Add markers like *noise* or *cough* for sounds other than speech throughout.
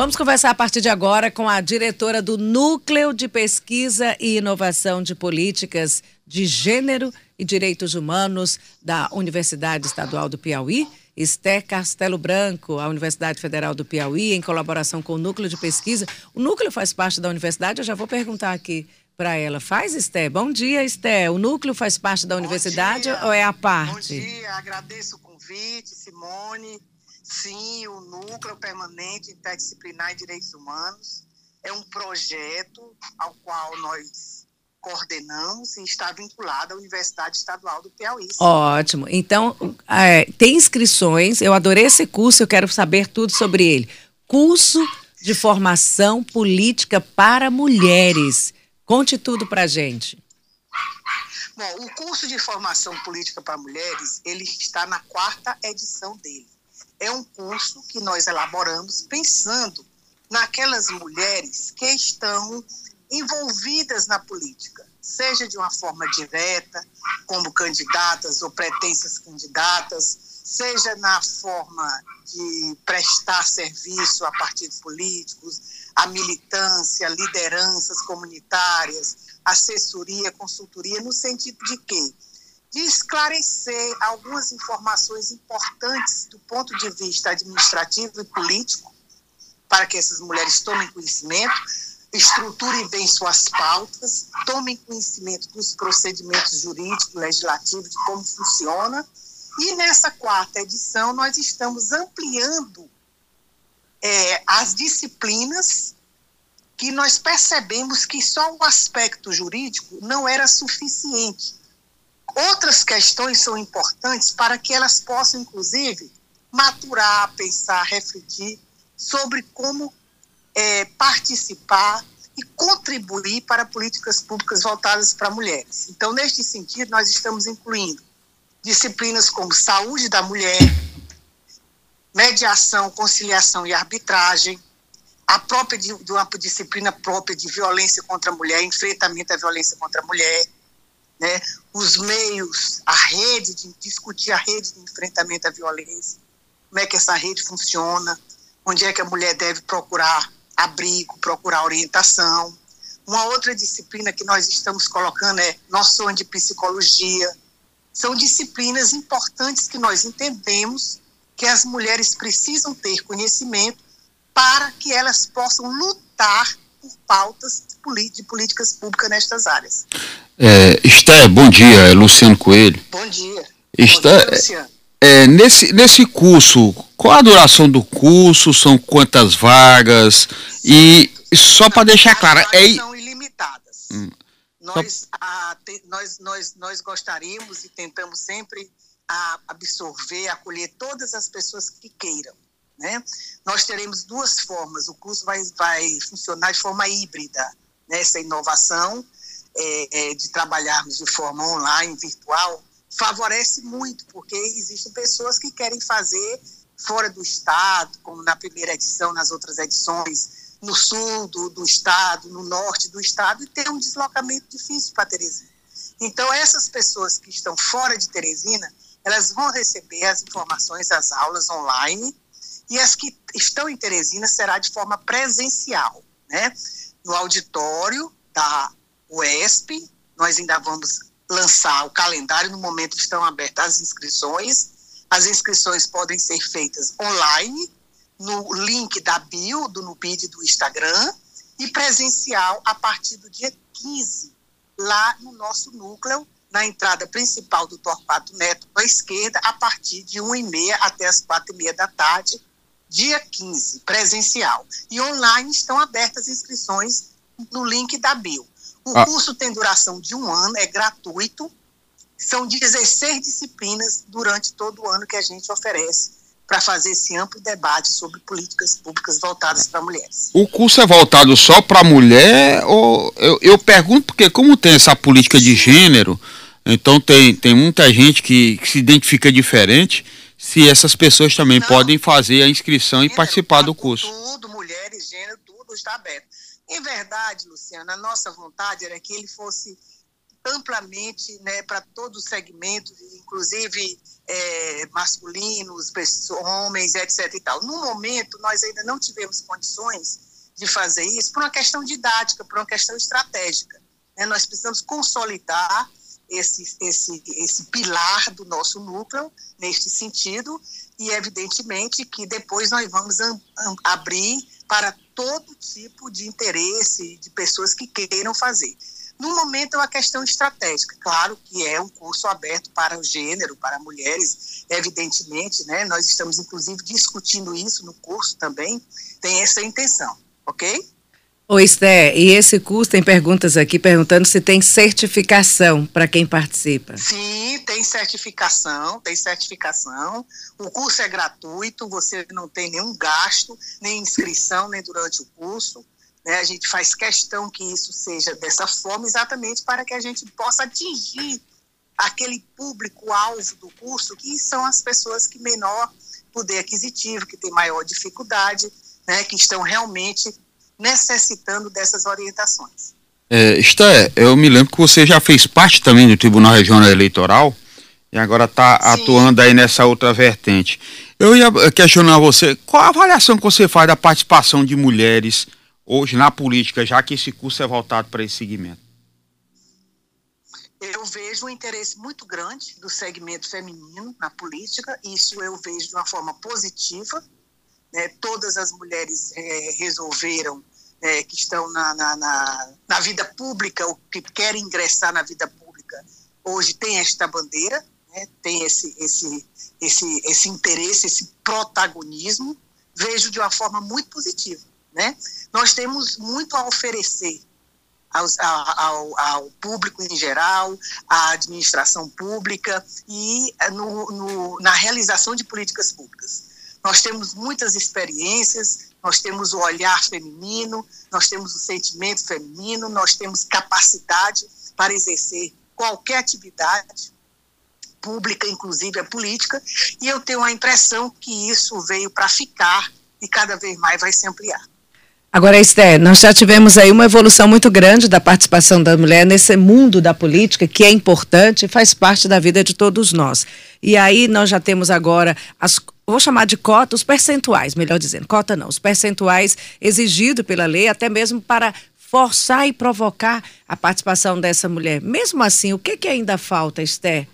Vamos conversar a partir de agora com a diretora do Núcleo de Pesquisa e Inovação de Políticas de Gênero e Direitos Humanos da Universidade Estadual do Piauí, Esté Castelo Branco, a Universidade Federal do Piauí, em colaboração com o Núcleo de Pesquisa. O núcleo faz parte da universidade, eu já vou perguntar aqui para ela. Faz, Esté? Bom dia, Esté. O núcleo faz parte da Bom universidade dia. ou é a parte? Bom dia, agradeço o convite, Simone. Sim, o Núcleo Permanente Interdisciplinar em Direitos Humanos é um projeto ao qual nós coordenamos e está vinculado à Universidade Estadual do Piauí. Ótimo. Então, é, tem inscrições. Eu adorei esse curso, eu quero saber tudo sobre ele. Curso de formação política para mulheres. Conte tudo para gente. Bom, o curso de formação política para mulheres, ele está na quarta edição dele é um curso que nós elaboramos pensando naquelas mulheres que estão envolvidas na política, seja de uma forma direta, como candidatas ou pretensas candidatas, seja na forma de prestar serviço a partidos políticos, a militância, lideranças comunitárias, assessoria, consultoria, no sentido de que de esclarecer algumas informações importantes do ponto de vista administrativo e político, para que essas mulheres tomem conhecimento, estruturem bem suas pautas, tomem conhecimento dos procedimentos jurídicos, legislativos, de como funciona. E nessa quarta edição, nós estamos ampliando é, as disciplinas que nós percebemos que só o aspecto jurídico não era suficiente Outras questões são importantes para que elas possam, inclusive, maturar, pensar, refletir sobre como é, participar e contribuir para políticas públicas voltadas para mulheres. Então, neste sentido, nós estamos incluindo disciplinas como saúde da mulher, mediação, conciliação e arbitragem, a própria de, de uma disciplina própria de violência contra a mulher, enfrentamento à violência contra a mulher, né, os meios, a rede, de discutir a rede de enfrentamento à violência, como é que essa rede funciona, onde é que a mulher deve procurar abrigo, procurar orientação. Uma outra disciplina que nós estamos colocando é noção de psicologia. São disciplinas importantes que nós entendemos que as mulheres precisam ter conhecimento para que elas possam lutar por pautas de políticas públicas nestas áreas. É, Esté, bom dia, é Luciano Coelho. Bom dia. Esté, bom dia, Luciano. É, nesse, nesse curso, qual a duração do curso? São quantas vagas? E só para deixar claro, é são ilimitadas. Hum. Nós, a, te, nós, nós, nós gostaríamos e tentamos sempre a absorver, acolher todas as pessoas que queiram. Né? Nós teremos duas formas. O curso vai, vai funcionar de forma híbrida, né? essa inovação é, é, de trabalharmos de forma online, virtual, favorece muito, porque existem pessoas que querem fazer fora do estado, como na primeira edição, nas outras edições, no sul do, do estado, no norte do estado, e ter um deslocamento difícil para Teresina. Então, essas pessoas que estão fora de Teresina, elas vão receber as informações, as aulas online, e as que estão em Teresina será de forma presencial, né? No auditório da UESP, nós ainda vamos lançar o calendário, no momento estão abertas as inscrições. As inscrições podem ser feitas online, no link da bio, do Nubid do Instagram, e presencial a partir do dia 15, lá no nosso núcleo, na entrada principal do Torquato Neto, à esquerda, a partir de 1h30 até as 4h30 da tarde, dia 15, presencial. E online estão abertas inscrições no link da bio. O ah. curso tem duração de um ano, é gratuito. São 16 disciplinas durante todo o ano que a gente oferece para fazer esse amplo debate sobre políticas públicas voltadas para mulheres. O curso é voltado só para mulher? Ou eu, eu pergunto porque como tem essa política de gênero, então tem, tem muita gente que, que se identifica diferente se essas pessoas também Não, podem fazer a inscrição e participar do curso. Tudo, mulheres, gênero, tudo está aberto. Em verdade, Luciana, a nossa vontade era que ele fosse amplamente né, para todos os segmentos, inclusive é, masculinos, pessoas, homens, etc. E tal. No momento, nós ainda não tivemos condições de fazer isso por uma questão didática, por uma questão estratégica. Né? Nós precisamos consolidar esse, esse, esse pilar do nosso núcleo neste sentido e evidentemente que depois nós vamos abrir para todo tipo de interesse de pessoas que queiram fazer. No momento é uma questão estratégica. Claro que é um curso aberto para o gênero, para mulheres, evidentemente, né? Nós estamos, inclusive, discutindo isso no curso também, tem essa intenção, ok? Ô, Esté, e esse curso tem perguntas aqui perguntando se tem certificação para quem participa. Sim, tem certificação, tem certificação. O curso é gratuito, você não tem nenhum gasto, nem inscrição, nem durante o curso. Né? A gente faz questão que isso seja dessa forma, exatamente para que a gente possa atingir aquele público-alvo do curso, que são as pessoas que menor poder aquisitivo, que têm maior dificuldade, né? que estão realmente necessitando dessas orientações. É, Esté, eu me lembro que você já fez parte também do Tribunal Regional Eleitoral e agora está atuando aí nessa outra vertente. Eu ia questionar você, qual a avaliação que você faz da participação de mulheres hoje na política, já que esse curso é voltado para esse segmento? Eu vejo um interesse muito grande do segmento feminino na política, isso eu vejo de uma forma positiva. Né? Todas as mulheres é, resolveram é, que estão na, na, na, na, vida pública ou que querem ingressar na vida pública hoje tem esta bandeira, né, tem esse, esse, esse, esse interesse, esse protagonismo, vejo de uma forma muito positiva. Né? Nós temos muito a oferecer aos, ao, ao, público em geral, à administração pública e no, no, na realização de políticas públicas. Nós temos muitas experiências, nós temos o olhar feminino, nós temos o sentimento feminino, nós temos capacidade para exercer qualquer atividade pública, inclusive a política, e eu tenho a impressão que isso veio para ficar e cada vez mais vai se ampliar. Agora, Esther, nós já tivemos aí uma evolução muito grande da participação da mulher nesse mundo da política, que é importante e faz parte da vida de todos nós. E aí nós já temos agora as vou chamar de cota, os percentuais, melhor dizendo, cota não, os percentuais exigidos pela lei, até mesmo para forçar e provocar a participação dessa mulher. Mesmo assim, o que, que ainda falta, Esther?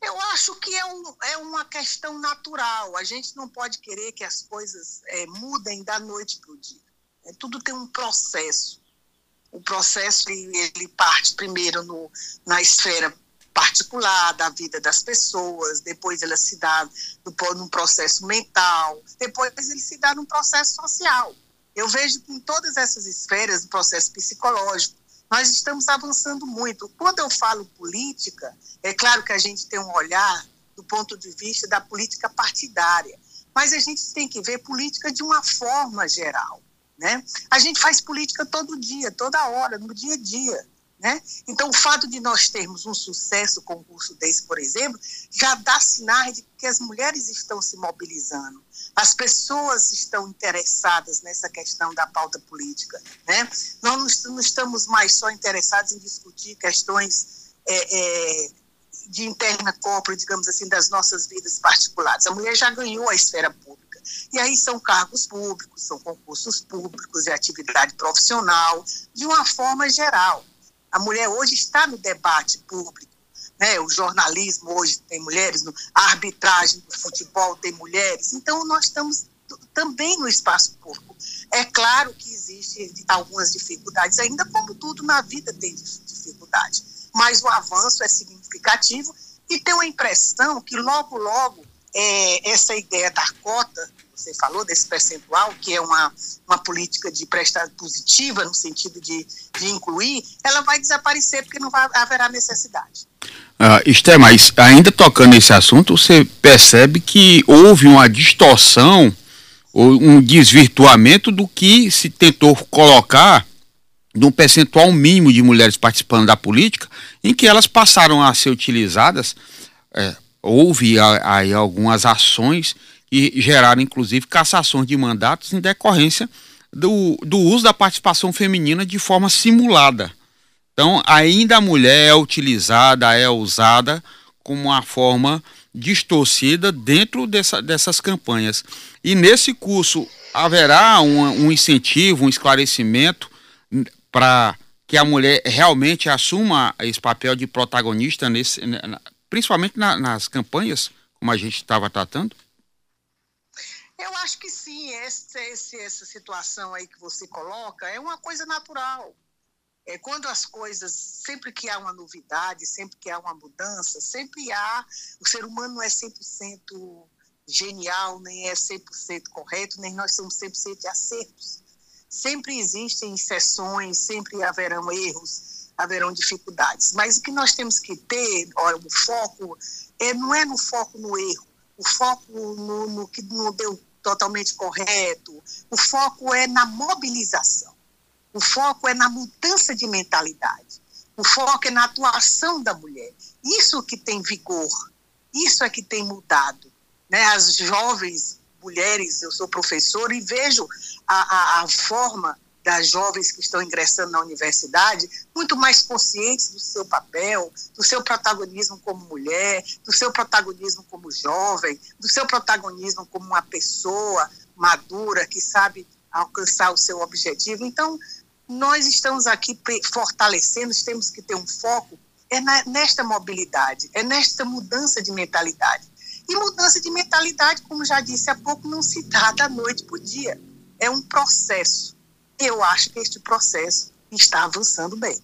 Eu acho que é, um, é, uma questão natural. A gente não pode querer que as coisas é, mudem da noite para o dia. É, tudo tem um processo. O processo ele, ele parte primeiro no, na esfera particular da vida das pessoas, depois ela se dá num processo mental, depois ele se dá num processo social. Eu vejo que em todas essas esferas, no processo psicológico, nós estamos avançando muito. Quando eu falo política, é claro que a gente tem um olhar do ponto de vista da política partidária, mas a gente tem que ver política de uma forma geral. Né? A gente faz política todo dia, toda hora, no dia a dia. Né? Então, o fato de nós termos um sucesso com um curso desse, por exemplo, já dá sinais de que as mulheres estão se mobilizando, as pessoas estão interessadas nessa questão da pauta política. Né? Nós não estamos mais só interessados em discutir questões é, é, de interna corpora, digamos assim, das nossas vidas particulares. A mulher já ganhou a esfera pública. E aí são cargos públicos, são concursos públicos, é atividade profissional, de uma forma geral. A mulher hoje está no debate público. Né? O jornalismo hoje tem mulheres, a arbitragem do futebol tem mulheres. Então, nós estamos também no espaço público. É claro que existem algumas dificuldades, ainda como tudo na vida tem dificuldade, mas o avanço é significativo e tenho a impressão que logo, logo, é, essa ideia da cota você falou desse percentual, que é uma, uma política de prestar positiva no sentido de, de incluir, ela vai desaparecer porque não vai, haverá necessidade. Uh, Esté, mas ainda tocando nesse assunto, você percebe que houve uma distorção ou um desvirtuamento do que se tentou colocar de um percentual mínimo de mulheres participando da política, em que elas passaram a ser utilizadas. É, houve aí algumas ações e geraram inclusive cassações de mandatos em decorrência do, do uso da participação feminina de forma simulada. Então, ainda a mulher é utilizada, é usada como uma forma distorcida dentro dessa, dessas campanhas. E nesse curso haverá um, um incentivo, um esclarecimento para que a mulher realmente assuma esse papel de protagonista, nesse, principalmente na, nas campanhas, como a gente estava tratando? Eu acho que sim, esse, essa situação aí que você coloca é uma coisa natural. É, quando as coisas, sempre que há uma novidade, sempre que há uma mudança, sempre há. O ser humano não é 100% genial, nem é 100% correto, nem nós somos 100% acertos. Sempre existem exceções, sempre haverão erros, haverão dificuldades. Mas o que nós temos que ter, olha, o foco, é, não é no foco no erro, o foco no, no que não deu totalmente correto, o foco é na mobilização. O foco é na mudança de mentalidade. O foco é na atuação da mulher. Isso que tem vigor. Isso é que tem mudado. Né? As jovens mulheres, eu sou professora e vejo a, a, a forma das jovens que estão ingressando na universidade muito mais conscientes do seu papel, do seu protagonismo como mulher, do seu protagonismo como jovem, do seu protagonismo como uma pessoa madura que sabe alcançar o seu objetivo. Então, nós estamos aqui fortalecendo, temos que ter um foco é nesta mobilidade, é nesta mudança de mentalidade. E mudança de mentalidade, como já disse há pouco, não se dá da noite para o dia. É um processo. Eu acho que este processo está avançando bem.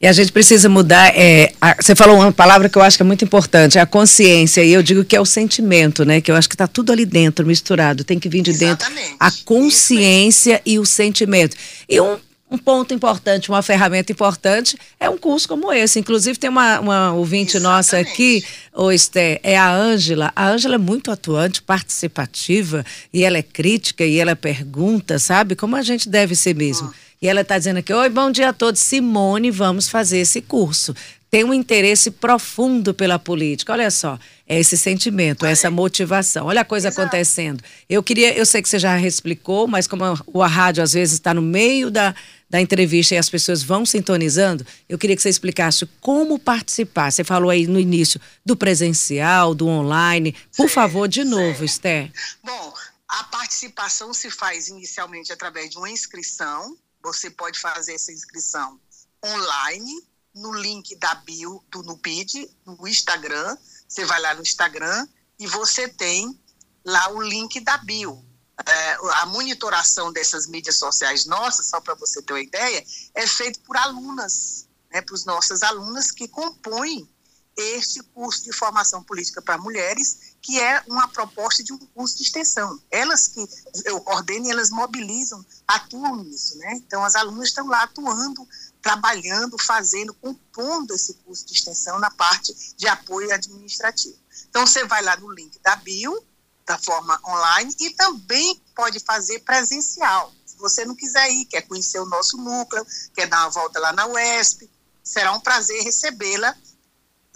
E a gente precisa mudar. É, a, você falou uma palavra que eu acho que é muito importante, a consciência. E eu digo que é o sentimento, né? Que eu acho que está tudo ali dentro, misturado. Tem que vir de Exatamente. dentro a consciência e o sentimento. E um um ponto importante, uma ferramenta importante é um curso como esse. Inclusive, tem uma, uma ouvinte Exatamente. nossa aqui, o Esther, é a Ângela. A Ângela é muito atuante, participativa, e ela é crítica, e ela pergunta, sabe? Como a gente deve ser mesmo. Hum. E ela está dizendo aqui: Oi, bom dia a todos. Simone, vamos fazer esse curso. Tem um interesse profundo pela política. Olha só, é esse sentimento, é essa motivação. Olha a coisa Exato. acontecendo. Eu queria, eu sei que você já explicou, mas como a, a rádio às vezes está no meio da, da entrevista e as pessoas vão sintonizando, eu queria que você explicasse como participar. Você falou aí no início do presencial, do online. Por favor, de novo, Esther. Bom, a participação se faz inicialmente através de uma inscrição. Você pode fazer essa inscrição online no link da bio do Nupid, no Instagram. Você vai lá no Instagram e você tem lá o link da bio é, a monitoração dessas mídias sociais nossas, só para você ter uma ideia, é feito por alunas, né, por nossas alunas que compõem este curso de formação política para mulheres, que é uma proposta de um curso de extensão. Elas que eu coordeno, elas mobilizam, atuam nisso, né? Então as alunas estão lá atuando, trabalhando, fazendo, compondo esse curso de extensão na parte de apoio administrativo. Então você vai lá no link da bio, da forma online e também pode fazer presencial. Se você não quiser ir, quer conhecer o nosso núcleo, quer dar uma volta lá na UESP, será um prazer recebê-la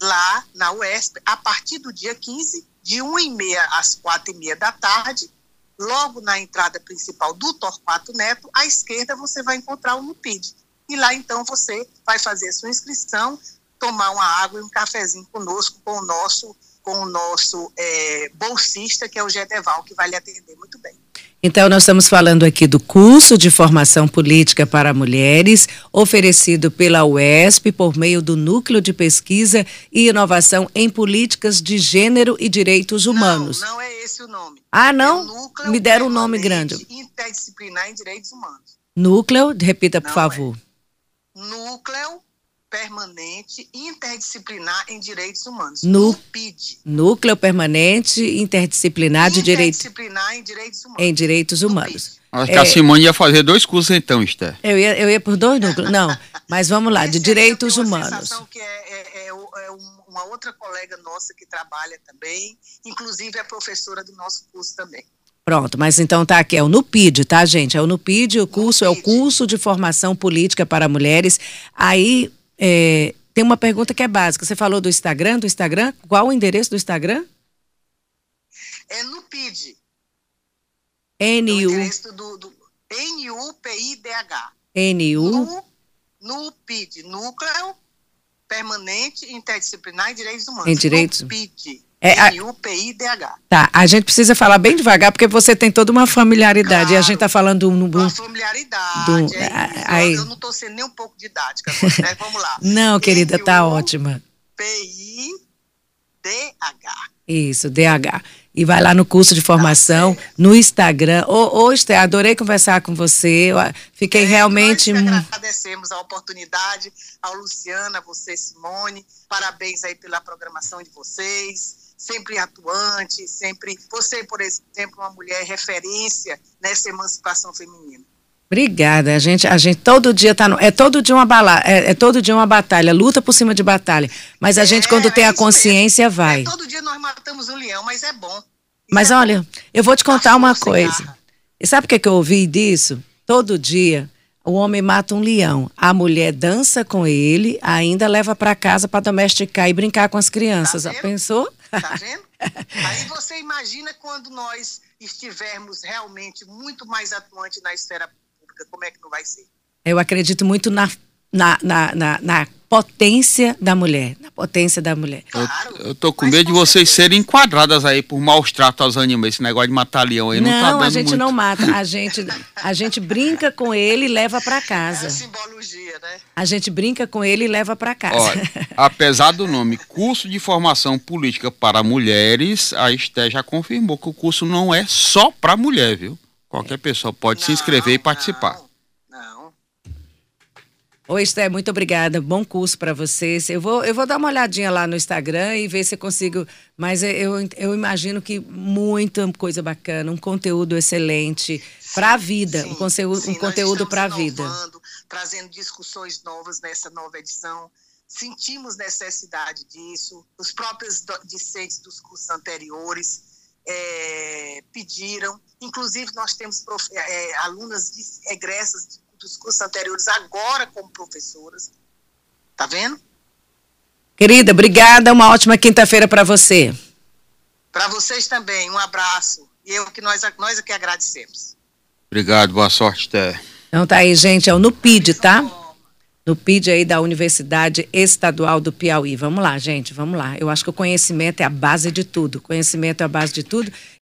lá na UESP a partir do dia 15, de 1h30 às 4h30 da tarde, logo na entrada principal do Torquato Neto, à esquerda você vai encontrar o NUPID. E lá então você vai fazer a sua inscrição, tomar uma água e um cafezinho conosco, com o nosso com o nosso é, bolsista, que é o Gedeval, que vai lhe atender muito bem. Então, nós estamos falando aqui do curso de formação política para mulheres, oferecido pela UESP por meio do Núcleo de Pesquisa e Inovação em Políticas de Gênero e Direitos Humanos. Não, não é esse o nome. Ah, não? É Me deram um nome grande. Interdisciplinar em Direitos Humanos. Núcleo, repita, por não favor. É. Núcleo Permanente Interdisciplinar em Direitos Humanos, NUPID. Núcleo Permanente Interdisciplinar de Direitos Interdisciplinar em Direitos Humanos. Em Direitos Humanos. Acho é, que a Simone ia fazer dois cursos então, Esther. Eu ia, eu ia por dois núcleos. Não, mas vamos lá, de Direitos Humanos. que é, é, é, é uma outra colega nossa que trabalha também, inclusive é professora do nosso curso também. Pronto, mas então tá aqui, é o NUPID, tá, gente? É o NUPID, o curso NUPID. é o curso de formação política para mulheres. Aí é, tem uma pergunta que é básica. Você falou do Instagram, do Instagram? Qual o endereço do Instagram? É no PID. N-U. É do, do N-U-P-I-D-H. N-U. no PID, Núcleo Permanente Interdisciplinar em Direitos Humanos. Em Direitos. No PID. É, a- N-U-P-I-D-H. Tá, a gente precisa falar bem devagar, porque você tem toda uma familiaridade. E a Claro. gente tá falando no. Uma familiaridade. do- é a- aí- Eu, não estou sendo nem um pouco didática, agora, né? Vamos lá. *laughs* Não, querida, tá ótima. P-I-D-H. Isso, DH. E vai lá no curso de formação, no Instagram. Ô, ô Esther, adorei conversar com você. Eu, ah, fiquei É, realmente. Nós agradecemos a oportunidade, ao Luciana, a você, Simone. Parabéns aí pela programação de vocês. Sempre atuante, sempre. Você, por exemplo, uma mulher referência nessa emancipação feminina. Obrigada. A gente, a gente todo dia tá no, é todo dia uma bala, é, é todo dia uma batalha, luta por cima de batalha. Mas a gente É, quando tem é a consciência mesmo. vai. É, todo dia nós matamos um leão, mas é bom. Isso Mas é olha, bom. eu vou te contar uma coisa. E sabe o que, que eu ouvi disso? Todo dia o homem mata um leão, a mulher dança com ele, ainda leva para casa para domesticar e brincar com as crianças. Tá Já pensou? Tá vendo? Aí você imagina quando nós estivermos realmente muito mais atuantes na esfera pública, como é que não vai ser? Eu acredito muito na, na, na, na, na potência da mulher. Na potência da mulher. Claro. Eu tô com medo de vocês certeza. serem enquadradas aí por maus tratos aos animais. Esse negócio de matar leão aí não, tá Não, dando a gente muito. não mata. A *laughs* gente, a gente brinca com ele e leva para É a casa. simbologia, né? A gente brinca com ele e leva para casa. Olha, apesar do nome Curso de Formação Política para Mulheres, a Esté já confirmou que o curso não é só para mulher, viu? Qualquer pessoa pode se inscrever e Não, participar. Não, não. Oi, Esté, muito obrigada. Bom curso para vocês. Eu vou, eu vou dar uma olhadinha lá no Instagram e ver se eu consigo. Mas eu, eu imagino que muita coisa bacana, um conteúdo excelente para a vida, um Sim, conteúdo, sim, um conteúdo para a vida. Trazendo discussões novas nessa nova edição. Sentimos necessidade disso. Os próprios discentes dos cursos anteriores eh, pediram. Inclusive, nós temos prof- eh, alunas de- egressas de- dos cursos anteriores agora como professoras. Tá vendo? Querida, obrigada. Uma ótima quinta-feira para você. Para vocês também, um abraço. E eu que nós, nós é que agradecemos. Obrigado, boa sorte, Esté. Então tá aí, gente. É o NUPID, tá? No PID aí da Universidade Estadual do Piauí. Vamos lá, gente, vamos lá. Eu acho que o conhecimento é a base de tudo. Conhecimento é a base de tudo.